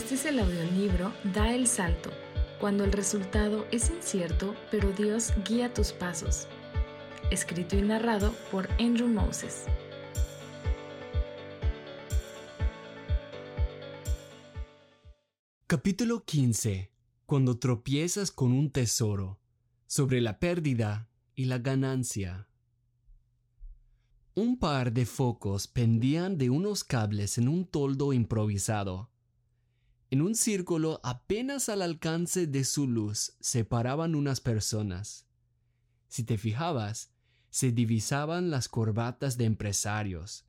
Este es el audiolibro Da el Salto, cuando el resultado es incierto, pero Dios guía tus pasos. Escrito y narrado por Andrew Moses. Capítulo 15. Cuando tropiezas con un tesoro. Sobre la pérdida y la ganancia. Un par de focos pendían de unos cables en un toldo improvisado. En un círculo apenas al alcance de su luz se paraban unas personas. Si te fijabas, se divisaban las corbatas de empresarios,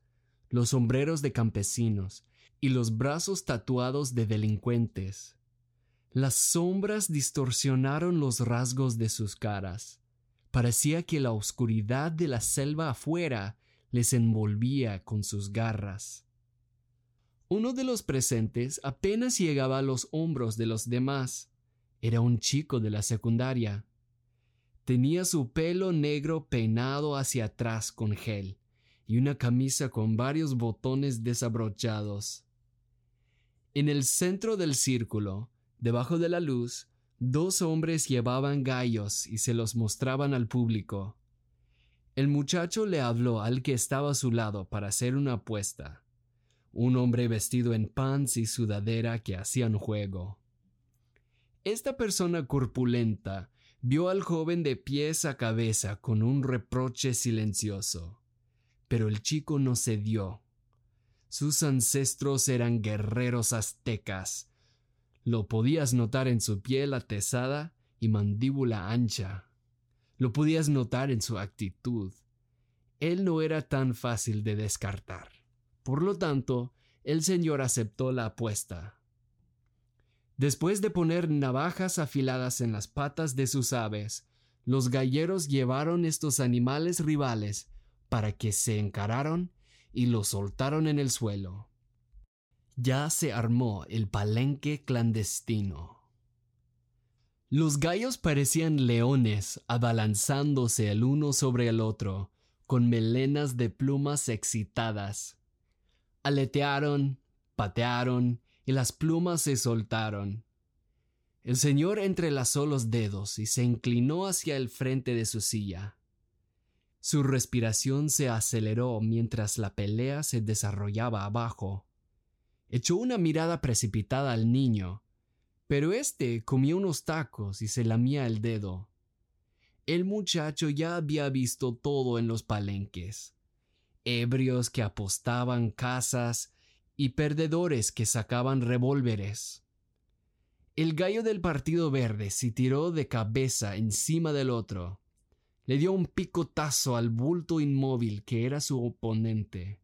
los sombreros de campesinos y los brazos tatuados de delincuentes. Las sombras distorsionaron los rasgos de sus caras. Parecía que la oscuridad de la selva afuera les envolvía con sus garras. Uno de los presentes apenas llegaba a los hombros de los demás. Era un chico de la secundaria. Tenía su pelo negro peinado hacia atrás con gel y una camisa con varios botones desabrochados. En el centro del círculo, debajo de la luz, dos hombres llevaban gallos y se los mostraban al público. El muchacho le habló al que estaba a su lado para hacer una apuesta. Un hombre vestido en pants y sudadera que hacían juego. Esta persona corpulenta vio al joven de pies a cabeza con un reproche silencioso. Pero el chico no cedió. Sus ancestros eran guerreros aztecas. Lo podías notar en su piel atesada y mandíbula ancha. Lo podías notar en su actitud. Él no era tan fácil de descartar. Por lo tanto, el señor aceptó la apuesta. Después de poner navajas afiladas en las patas de sus aves, los galleros llevaron estos animales rivales para que se encararon y los soltaron en el suelo. Ya se armó el palenque clandestino. Los gallos parecían leones abalanzándose el uno sobre el otro, con melenas de plumas excitadas. Aletearon, patearon, y las plumas se soltaron. El señor entrelazó los dedos y se inclinó hacia el frente de su silla. Su respiración se aceleró mientras la pelea se desarrollaba abajo. Echó una mirada precipitada al niño, pero éste comía unos tacos y se lamía el dedo. El muchacho ya había visto todo en los palenques. Ebrios que apostaban casas y perdedores que sacaban revólveres. El gallo del Partido Verde se tiró de cabeza encima del otro. Le dio un picotazo al bulto inmóvil que era su oponente.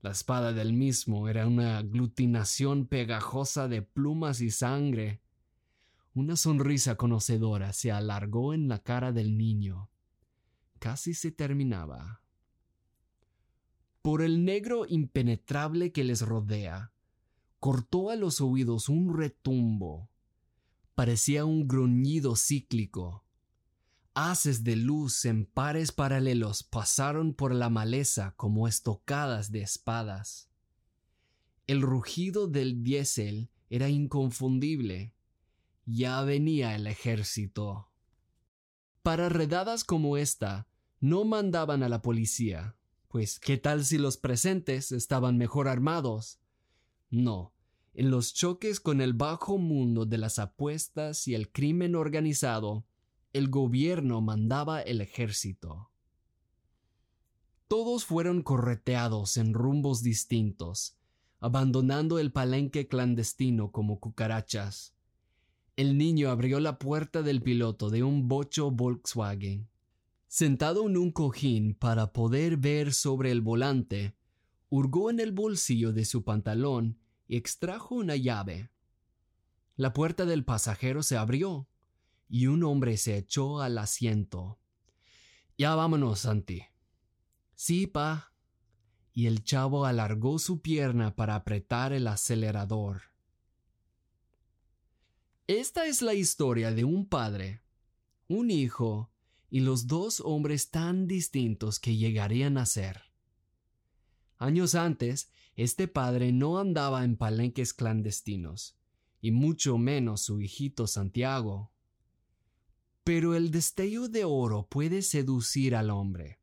La espada del mismo era una aglutinación pegajosa de plumas y sangre. Una sonrisa conocedora se alargó en la cara del niño. Casi se terminaba. Por el negro impenetrable que les rodea, cortó a los oídos un retumbo. Parecía un gruñido cíclico haces de luz en pares paralelos pasaron por la maleza como estocadas de espadas. El rugido del diésel era inconfundible. Ya venía el ejército. Para redadas como esta, no mandaban a la policía, pues ¿qué tal si los presentes estaban mejor armados? No, en los choques con el bajo mundo de las apuestas y el crimen organizado, el gobierno mandaba el ejército. Todos fueron correteados en rumbos distintos, abandonando el palenque clandestino como cucarachas. El niño abrió la puerta del piloto de un bocho Volkswagen. Sentado en un cojín para poder ver sobre el volante, hurgó en el bolsillo de su pantalón y extrajo una llave. La puerta del pasajero se abrió y un hombre se echó al asiento. Ya vámonos, Santi. Sí, pa. Y el chavo alargó su pierna para apretar el acelerador. Esta es la historia de un padre, un hijo y los dos hombres tan distintos que llegarían a ser. Años antes, este padre no andaba en palenques clandestinos, y mucho menos su hijito Santiago. Pero el destello de oro puede seducir al hombre,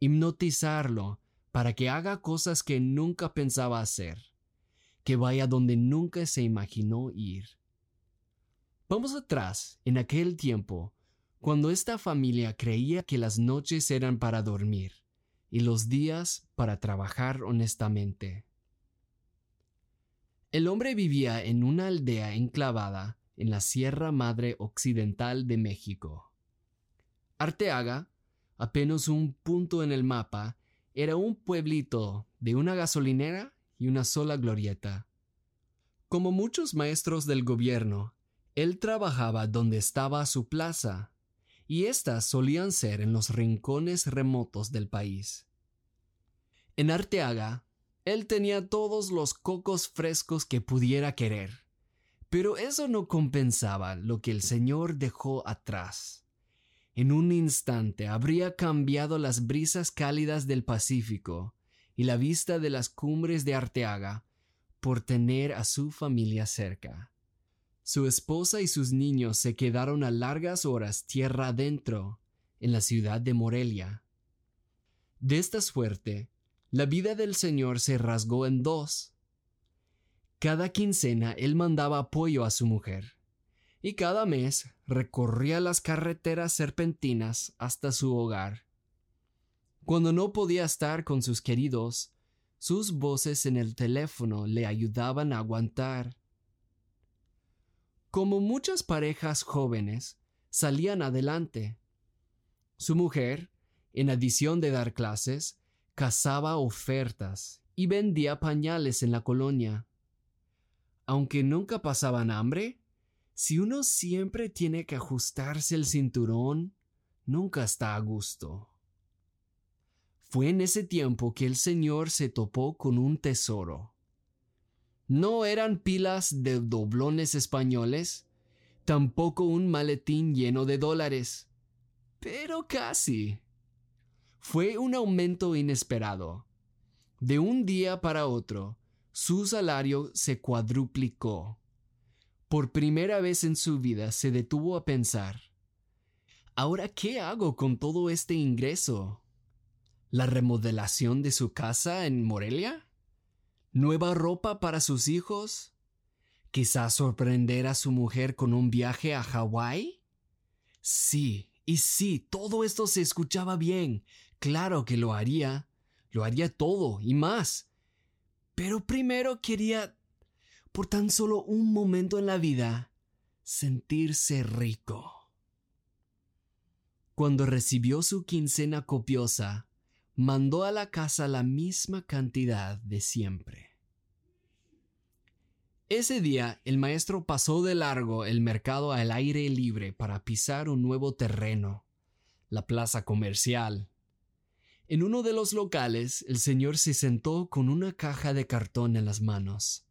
hipnotizarlo para que haga cosas que nunca pensaba hacer, que vaya donde nunca se imaginó ir. Vamos atrás, en aquel tiempo, cuando esta familia creía que las noches eran para dormir y los días para trabajar honestamente. El hombre vivía en una aldea enclavada en la Sierra Madre Occidental de México. Arteaga, apenas un punto en el mapa, era un pueblito de una gasolinera y una sola glorieta. Como muchos maestros del gobierno, él trabajaba donde estaba su plaza, y éstas solían ser en los rincones remotos del país. En Arteaga, él tenía todos los cocos frescos que pudiera querer, pero eso no compensaba lo que el Señor dejó atrás. En un instante habría cambiado las brisas cálidas del Pacífico y la vista de las cumbres de Arteaga por tener a su familia cerca. Su esposa y sus niños se quedaron a largas horas tierra adentro, en la ciudad de Morelia. De esta suerte, la vida del Señor se rasgó en dos. Cada quincena él mandaba apoyo a su mujer y cada mes recorría las carreteras serpentinas hasta su hogar. Cuando no podía estar con sus queridos, sus voces en el teléfono le ayudaban a aguantar. Como muchas parejas jóvenes, salían adelante. Su mujer, en adición de dar clases, cazaba ofertas y vendía pañales en la colonia. Aunque nunca pasaban hambre, si uno siempre tiene que ajustarse el cinturón, nunca está a gusto. Fue en ese tiempo que el Señor se topó con un tesoro. No eran pilas de doblones españoles, tampoco un maletín lleno de dólares, pero casi. Fue un aumento inesperado. De un día para otro, su salario se cuadruplicó. Por primera vez en su vida se detuvo a pensar, ¿ahora qué hago con todo este ingreso? ¿La remodelación de su casa en Morelia? ¿Nueva ropa para sus hijos? ¿Quizás sorprender a su mujer con un viaje a Hawái? Sí, y sí, todo esto se escuchaba bien. Claro que lo haría. Lo haría todo y más. Pero primero quería por tan solo un momento en la vida, sentirse rico. Cuando recibió su quincena copiosa, mandó a la casa la misma cantidad de siempre. Ese día el maestro pasó de largo el mercado al aire libre para pisar un nuevo terreno, la plaza comercial. En uno de los locales el señor se sentó con una caja de cartón en las manos.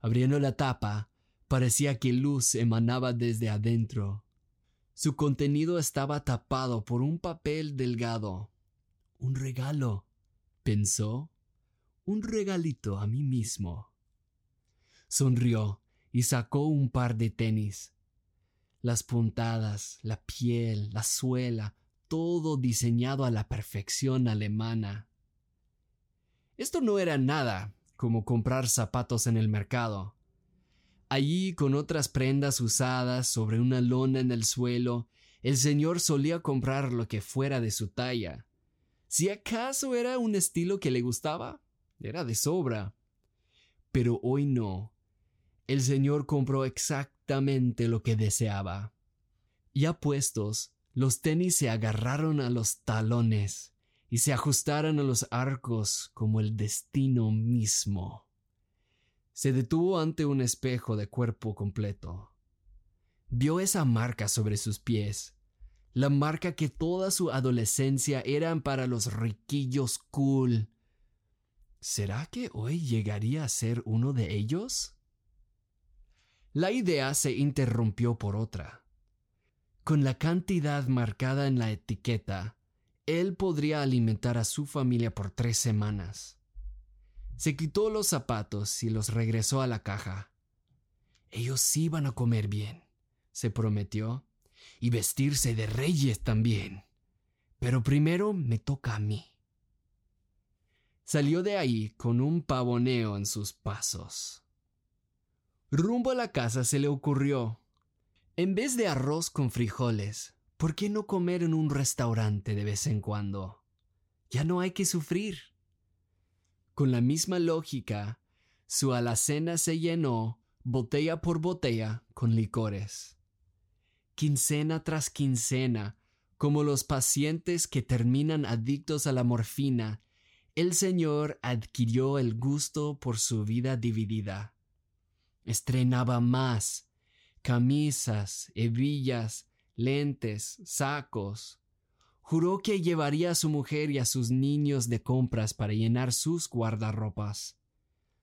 Abriendo la tapa, parecía que luz emanaba desde adentro. Su contenido estaba tapado por un papel delgado. Un regalo, pensó. Un regalito a mí mismo. Sonrió y sacó un par de tenis. Las puntadas, la piel, la suela, todo diseñado a la perfección alemana. Esto no era nada, como comprar zapatos en el mercado. Allí, con otras prendas usadas sobre una lona en el suelo, el señor solía comprar lo que fuera de su talla. Si acaso era un estilo que le gustaba, era de sobra. Pero hoy no. El señor compró exactamente lo que deseaba. Ya puestos, los tenis se agarraron a los talones y se ajustaran a los arcos como el destino mismo. Se detuvo ante un espejo de cuerpo completo. Vio esa marca sobre sus pies, la marca que toda su adolescencia eran para los riquillos cool. ¿Será que hoy llegaría a ser uno de ellos? La idea se interrumpió por otra. Con la cantidad marcada en la etiqueta, él podría alimentar a su familia por tres semanas. Se quitó los zapatos y los regresó a la caja. Ellos iban a comer bien, se prometió, y vestirse de reyes también. Pero primero me toca a mí. Salió de ahí con un pavoneo en sus pasos. Rumbo a la casa se le ocurrió, en vez de arroz con frijoles, ¿por qué no comer en un restaurante de vez en cuando? Ya no hay que sufrir. Con la misma lógica, su alacena se llenó botella por botella con licores. Quincena tras quincena, como los pacientes que terminan adictos a la morfina, el Señor adquirió el gusto por su vida dividida. Estrenaba más, camisas, hebillas, lentes, sacos. Juró que llevaría a su mujer y a sus niños de compras para llenar sus guardarropas.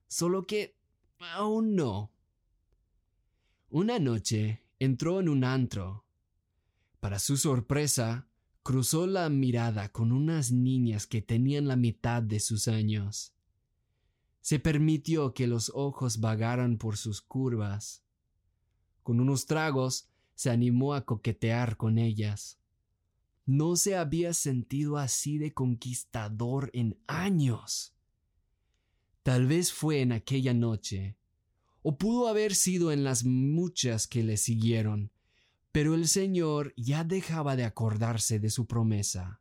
Solo que aún no. Una noche entró en un antro. Para su sorpresa, cruzó la mirada con unas niñas que tenían la mitad de sus años. Se permitió que los ojos vagaran por sus curvas. Con unos tragos se animó a coquetear con ellas. No se había sentido así de conquistador en años. Tal vez fue en aquella noche o pudo haber sido en las muchas que le siguieron, pero el Señor ya dejaba de acordarse de su promesa.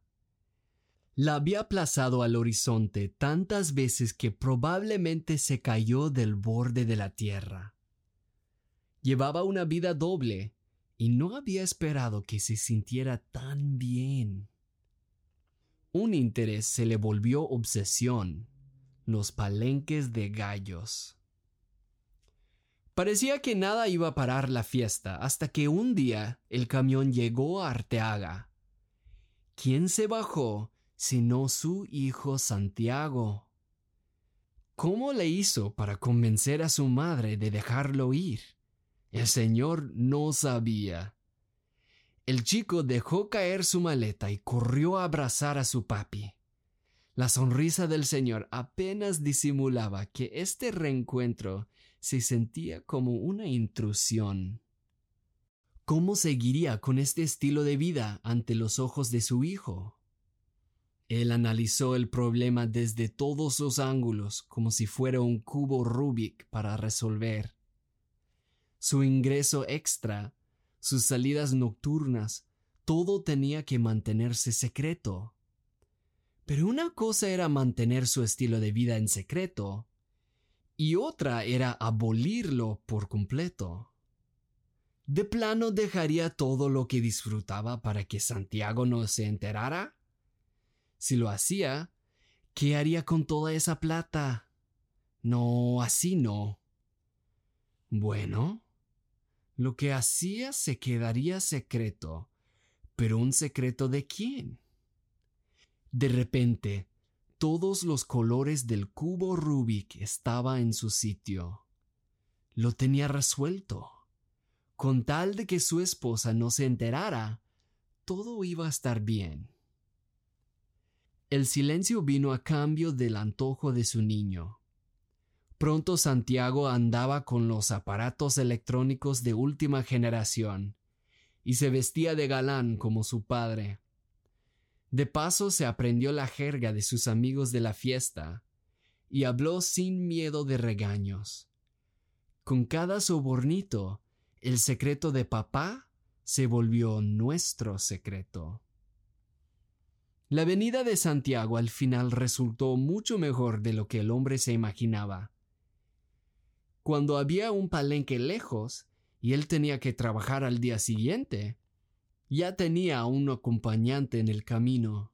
La había aplazado al horizonte tantas veces que probablemente se cayó del borde de la tierra. Llevaba una vida doble y no había esperado que se sintiera tan bien. Un interés se le volvió obsesión, los palenques de gallos. Parecía que nada iba a parar la fiesta hasta que un día el camión llegó a Arteaga. ¿Quién se bajó sino su hijo Santiago? ¿Cómo le hizo para convencer a su madre de dejarlo ir? El señor no sabía. El chico dejó caer su maleta y corrió a abrazar a su papi. La sonrisa del señor apenas disimulaba que este reencuentro se sentía como una intrusión. ¿Cómo seguiría con este estilo de vida ante los ojos de su hijo? Él analizó el problema desde todos los ángulos como si fuera un cubo Rubik para resolver. Su ingreso extra, sus salidas nocturnas, todo tenía que mantenerse secreto. Pero una cosa era mantener su estilo de vida en secreto, y otra era abolirlo por completo. ¿De plano dejaría todo lo que disfrutaba para que Santiago no se enterara? Si lo hacía, ¿qué haría con toda esa plata? No, así no. Bueno, lo que hacía se quedaría secreto, pero un secreto de quién? De repente, todos los colores del cubo Rubik estaba en su sitio. Lo tenía resuelto. Con tal de que su esposa no se enterara, todo iba a estar bien. El silencio vino a cambio del antojo de su niño. Pronto Santiago andaba con los aparatos electrónicos de última generación, y se vestía de galán como su padre. De paso se aprendió la jerga de sus amigos de la fiesta y habló sin miedo de regaños. Con cada sobornito, el secreto de papá se volvió nuestro secreto. La venida de Santiago al final resultó mucho mejor de lo que el hombre se imaginaba. Cuando había un palenque lejos y él tenía que trabajar al día siguiente, ya tenía a un acompañante en el camino.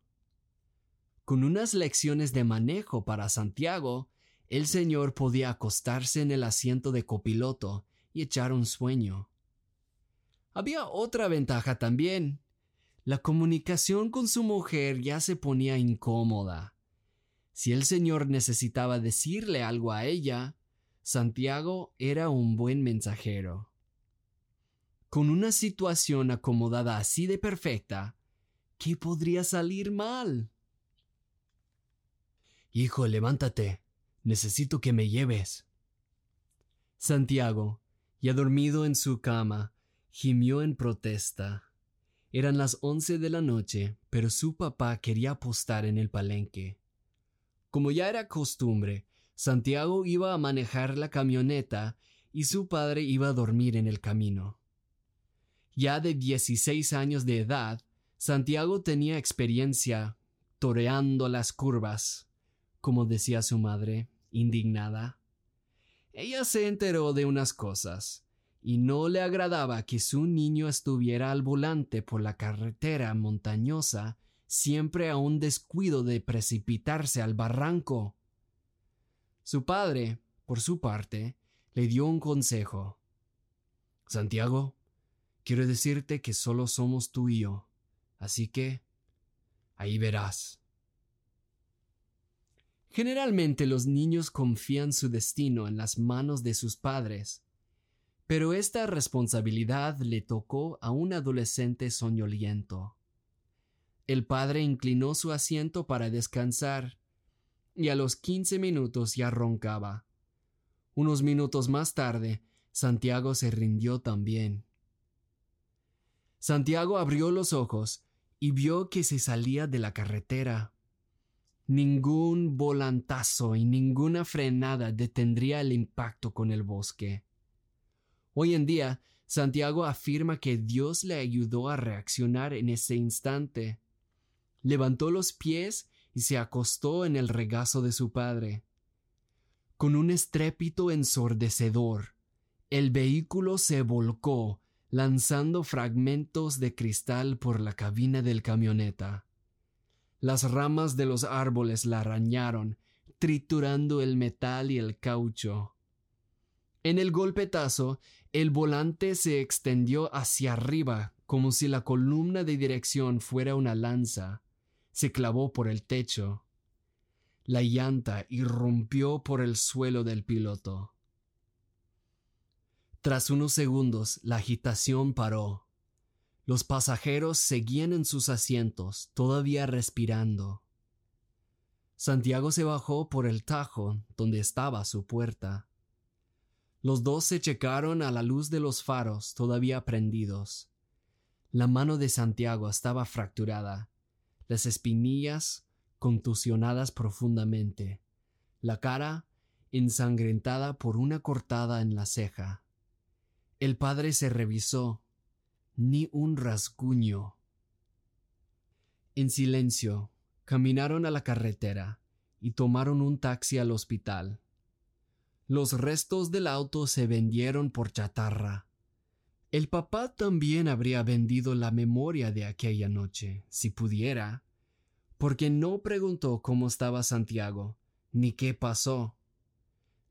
Con unas lecciones de manejo para Santiago, el señor podía acostarse en el asiento de copiloto y echar un sueño. Había otra ventaja también. La comunicación con su mujer ya se ponía incómoda. Si el señor necesitaba decirle algo a ella, Santiago era un buen mensajero. Con una situación acomodada así de perfecta, ¿qué podría salir mal? Hijo, levántate. Necesito que me lleves. Santiago, Ya dormido en su cama, gimió en protesta. Eran las once de la noche, pero su papá quería apostar en el palenque. Como ya era costumbre, Santiago iba a manejar la camioneta y su padre iba a dormir en el camino. Ya de 16 años de edad, Santiago tenía experiencia toreando las curvas, como decía su madre, indignada. Ella se enteró de unas cosas, y no le agradaba que su niño estuviera al volante por la carretera montañosa, siempre a un descuido de precipitarse al barranco. Su padre, por su parte, le dio un consejo. Santiago, quiero decirte que solo somos tú y yo, así que ahí verás. Generalmente los niños confían su destino en las manos de sus padres, pero esta responsabilidad le tocó a un adolescente soñoliento. El padre inclinó su asiento para descansar, y a los quince minutos ya roncaba. Unos minutos más tarde, Santiago se rindió también. Santiago abrió los ojos y vio que se salía de la carretera. Ningún volantazo y ninguna frenada detendría el impacto con el bosque. Hoy en día, Santiago afirma que Dios le ayudó a reaccionar en ese instante. Levantó los pies y se acostó en el regazo de su padre. Con un estrépito ensordecedor, el vehículo se volcó, lanzando fragmentos de cristal por la cabina del camioneta. Las ramas de los árboles la arañaron, triturando el metal y el caucho. En el golpetazo, el volante se extendió hacia arriba como si la columna de dirección fuera una lanza. Se clavó por el techo la llanta irrumpió por el suelo del piloto. Tras unos segundos la agitación paró. Los pasajeros seguían en sus asientos, todavía respirando. Santiago se bajó por el tajo donde estaba su puerta. Los dos se checaron a la luz de los faros todavía prendidos. La mano de Santiago estaba fracturada. Las espinillas contusionadas profundamente, la cara ensangrentada por una cortada en la ceja. El padre se revisó, ni un rasguño. En silencio, caminaron a la carretera y tomaron un taxi al hospital. Los restos del auto se vendieron por chatarra. El papá también habría vendido la memoria de aquella noche, si pudiera, porque no preguntó cómo estaba Santiago, ni qué pasó.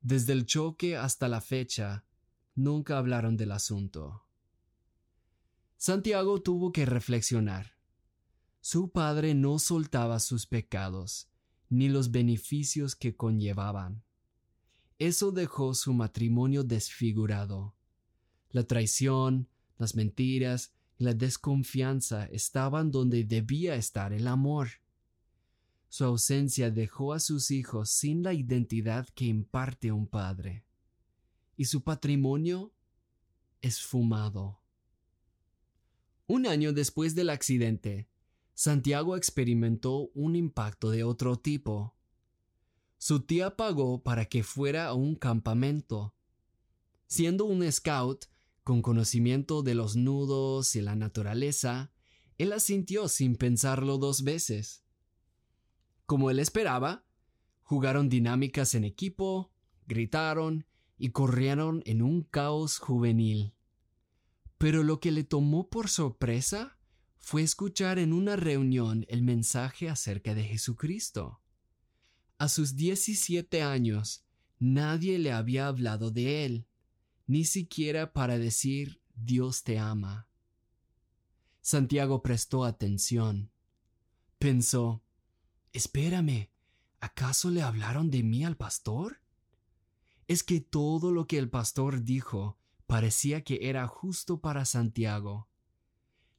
Desde el choque hasta la fecha, nunca hablaron del asunto. Santiago tuvo que reflexionar. Su padre no soltaba sus pecados, ni los beneficios que conllevaban. Eso dejó su matrimonio desfigurado. La traición, las mentiras y la desconfianza estaban donde debía estar el amor. Su ausencia dejó a sus hijos sin la identidad que imparte un padre. Y su patrimonio esfumado. Un año después del accidente, Santiago experimentó un impacto de otro tipo. Su tía pagó para que fuera a un campamento. Siendo un scout, con conocimiento de los nudos y la naturaleza, él asintió sin pensarlo dos veces. Como él esperaba, jugaron dinámicas en equipo, gritaron y corrieron en un caos juvenil. Pero lo que le tomó por sorpresa fue escuchar en una reunión el mensaje acerca de Jesucristo. A sus 17 años, nadie le había hablado de él, ni siquiera para decir Dios te ama. Santiago prestó atención. Pensó, Espérame, ¿acaso le hablaron de mí al pastor? Es que todo lo que el pastor dijo parecía que era justo para Santiago.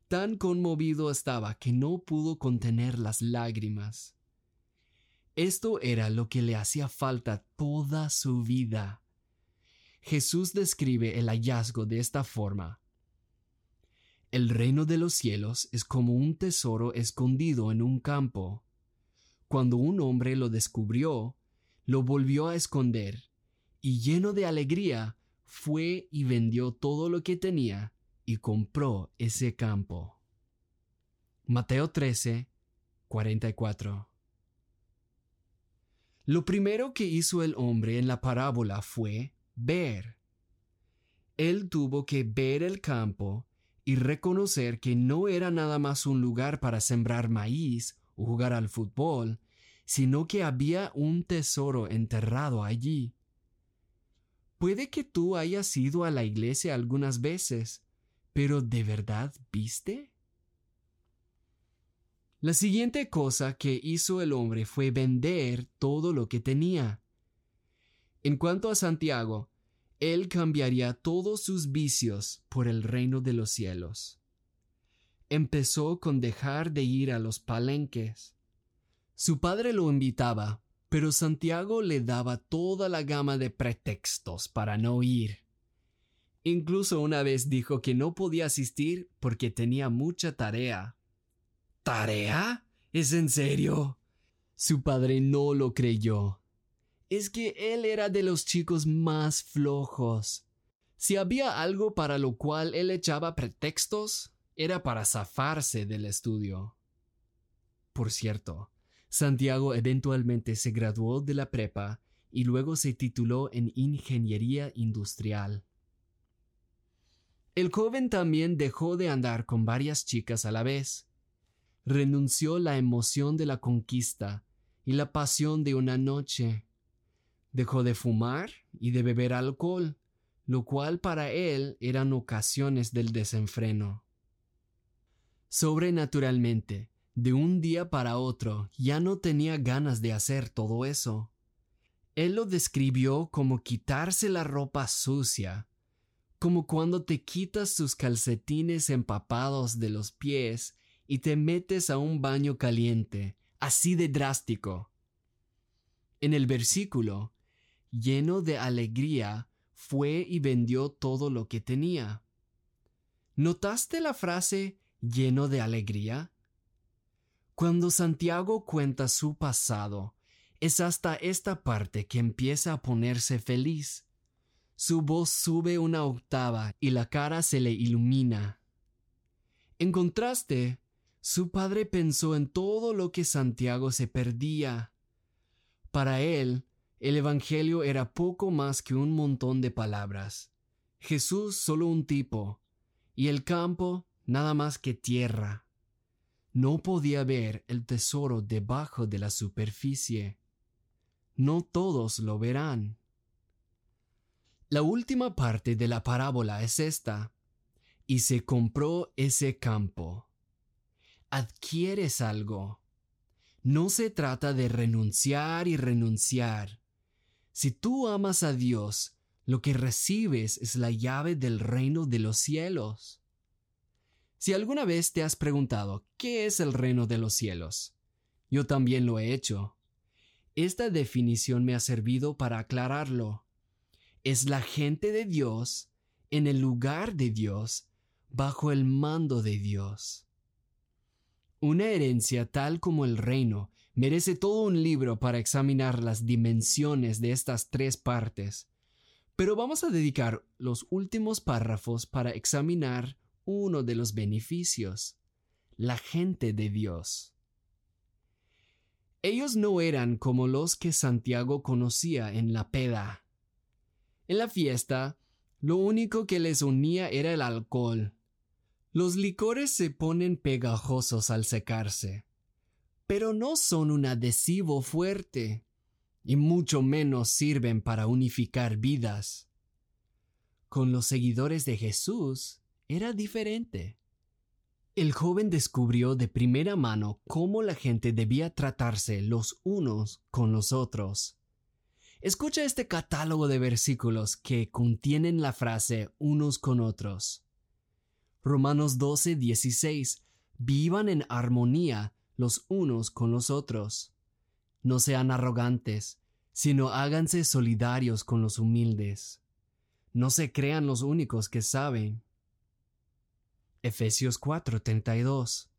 Tan conmovido estaba que no pudo contener las lágrimas. Esto era lo que le hacía falta toda su vida. Jesús describe el hallazgo de esta forma. El reino de los cielos es como un tesoro escondido en un campo. Cuando un hombre lo descubrió, lo volvió a esconder, y lleno de alegría, fue y vendió todo lo que tenía y compró ese campo. Mateo 13, 44. Lo primero que hizo el hombre en la parábola fue ver. Él tuvo que ver el campo y reconocer que no era nada más un lugar para sembrar maíz o jugar al fútbol, sino que había un tesoro enterrado allí. Puede que tú hayas ido a la iglesia algunas veces, pero ¿de verdad viste? La siguiente cosa que hizo el hombre fue vender todo lo que tenía. En cuanto a Santiago, él cambiaría todos sus vicios por el reino de los cielos. Empezó con dejar de ir a los palenques. Su padre lo invitaba, pero Santiago le daba toda la gama de pretextos para no ir. Incluso una vez dijo que no podía asistir porque tenía mucha tarea. ¿Tarea? ¿Es en serio? Su padre no lo creyó es que él era de los chicos más flojos. Si había algo para lo cual él echaba pretextos, era para zafarse del estudio. Por cierto, Santiago eventualmente se graduó de la prepa y luego se tituló en ingeniería industrial. El joven también dejó de andar con varias chicas a la vez. Renunció la emoción de la conquista y la pasión de una noche Dejó de fumar y de beber alcohol, lo cual para él eran ocasiones del desenfreno. Sobrenaturalmente, de un día para otro, ya no tenía ganas de hacer todo eso. Él lo describió como quitarse la ropa sucia, como cuando te quitas tus calcetines empapados de los pies y te metes a un baño caliente, así de drástico. En el versículo, lleno de alegría, fue y vendió todo lo que tenía. ¿Notaste la frase lleno de alegría? Cuando Santiago cuenta su pasado, es hasta esta parte que empieza a ponerse feliz. Su voz sube una octava y la cara se le ilumina. En contraste, su padre pensó en todo lo que Santiago se perdía. Para él, el Evangelio era poco más que un montón de palabras. Jesús solo un tipo, y el campo nada más que tierra. No podía ver el tesoro debajo de la superficie. No todos lo verán. La última parte de la parábola es esta. Y se compró ese campo. Adquieres algo. No se trata de renunciar y renunciar. Si tú amas a Dios, lo que recibes es la llave del reino de los cielos. Si alguna vez te has preguntado qué es el reino de los cielos, yo también lo he hecho. Esta definición me ha servido para aclararlo. Es la gente de Dios en el lugar de Dios, bajo el mando de Dios. Una herencia tal como el reino merece todo un libro para examinar las dimensiones de estas tres partes, pero vamos a dedicar los últimos párrafos para examinar uno de los beneficios, la gente de Dios. Ellos no eran como los que Santiago conocía en la peda. En la fiesta, lo único que les unía era el alcohol. Los licores se ponen pegajosos al secarse pero no son un adhesivo fuerte, y mucho menos sirven para unificar vidas. Con los seguidores de Jesús era diferente. El joven descubrió de primera mano cómo la gente debía tratarse los unos con los otros. Escucha este catálogo de versículos que contienen la frase unos con otros. Romanos 12, 16. Vivan en armonía los unos con los otros. No sean arrogantes, sino háganse solidarios con los humildes. No se crean los únicos que saben. Efesios 4:32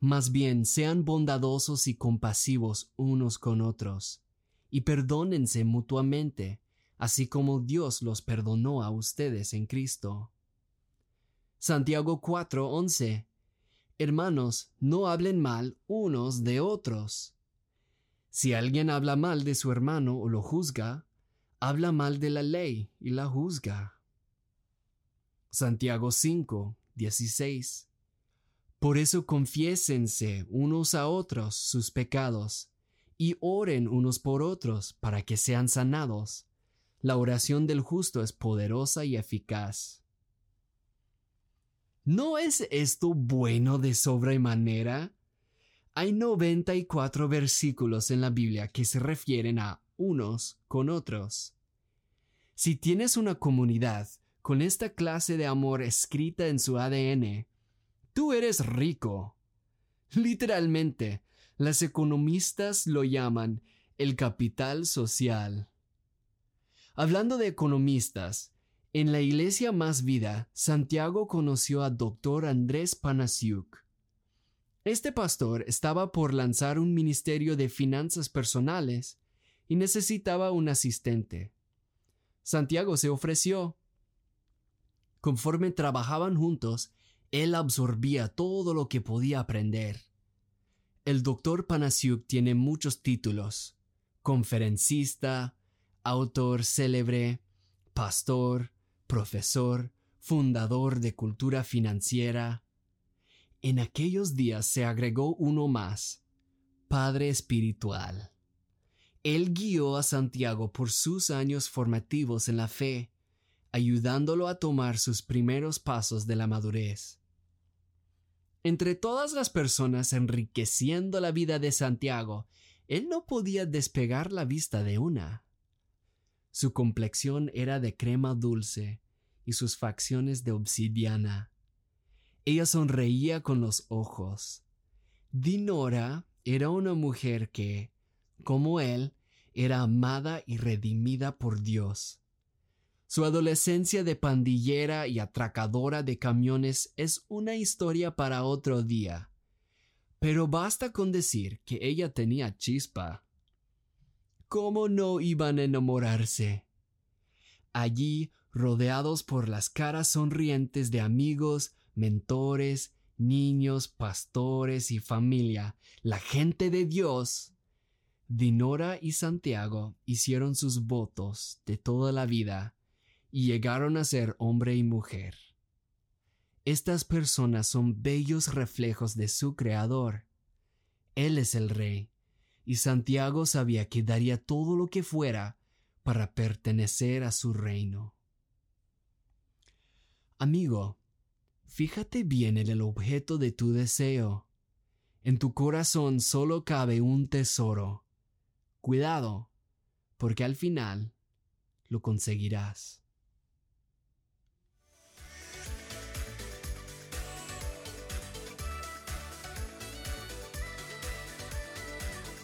Más bien sean bondadosos y compasivos unos con otros, y perdónense mutuamente, así como Dios los perdonó a ustedes en Cristo. Santiago 4:11 Hermanos, no hablen mal unos de otros. Si alguien habla mal de su hermano o lo juzga, habla mal de la ley y la juzga. Santiago 5, 16. Por eso confiésense unos a otros sus pecados y oren unos por otros para que sean sanados. La oración del justo es poderosa y eficaz. ¿No es esto bueno de manera? Hay 94 versículos en la Biblia que se refieren a unos con otros. Si tienes una comunidad con esta clase de amor escrita en su ADN, tú eres rico. Literalmente, las economistas lo llaman el capital social. Hablando de economistas, en la iglesia Más Vida, Santiago conoció a Dr. Andrés Panasiuk. Este pastor estaba por lanzar un ministerio de finanzas personales y necesitaba un asistente. Santiago se ofreció Conforme trabajaban juntos, él absorbía todo lo que podía aprender. El doctor Panasiuk tiene muchos títulos, conferencista, autor célebre, pastor, profesor, fundador de cultura financiera. En aquellos días se agregó uno más, Padre Espiritual. Él guió a Santiago por sus años formativos en la fe ayudándolo a tomar sus primeros pasos de la madurez. Entre todas las personas enriqueciendo la vida de Santiago, él no podía despegar la vista de una. Su complexión era de crema dulce y sus facciones de obsidiana. Ella sonreía con los ojos. Dinora era una mujer que, como él, era amada y redimida por Dios. Su adolescencia de pandillera y atracadora de camiones es una historia para otro día. Pero basta con decir que ella tenía chispa. ¿Cómo no iban a enamorarse? Allí, rodeados por las caras sonrientes de amigos, mentores, niños, pastores y familia, la gente de Dios, Dinora y Santiago hicieron sus votos de toda la vida y llegaron a ser hombre y mujer. Estas personas son bellos reflejos de su Creador. Él es el Rey, y Santiago sabía que daría todo lo que fuera para pertenecer a su reino. Amigo, fíjate bien en el objeto de tu deseo. En tu corazón solo cabe un tesoro. Cuidado, porque al final lo conseguirás.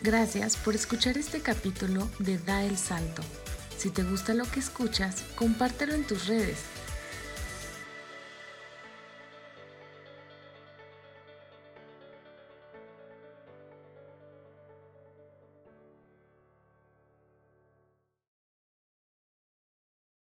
Gracias por escuchar este capítulo de Da el Salto. Si te gusta lo que escuchas, compártelo en tus redes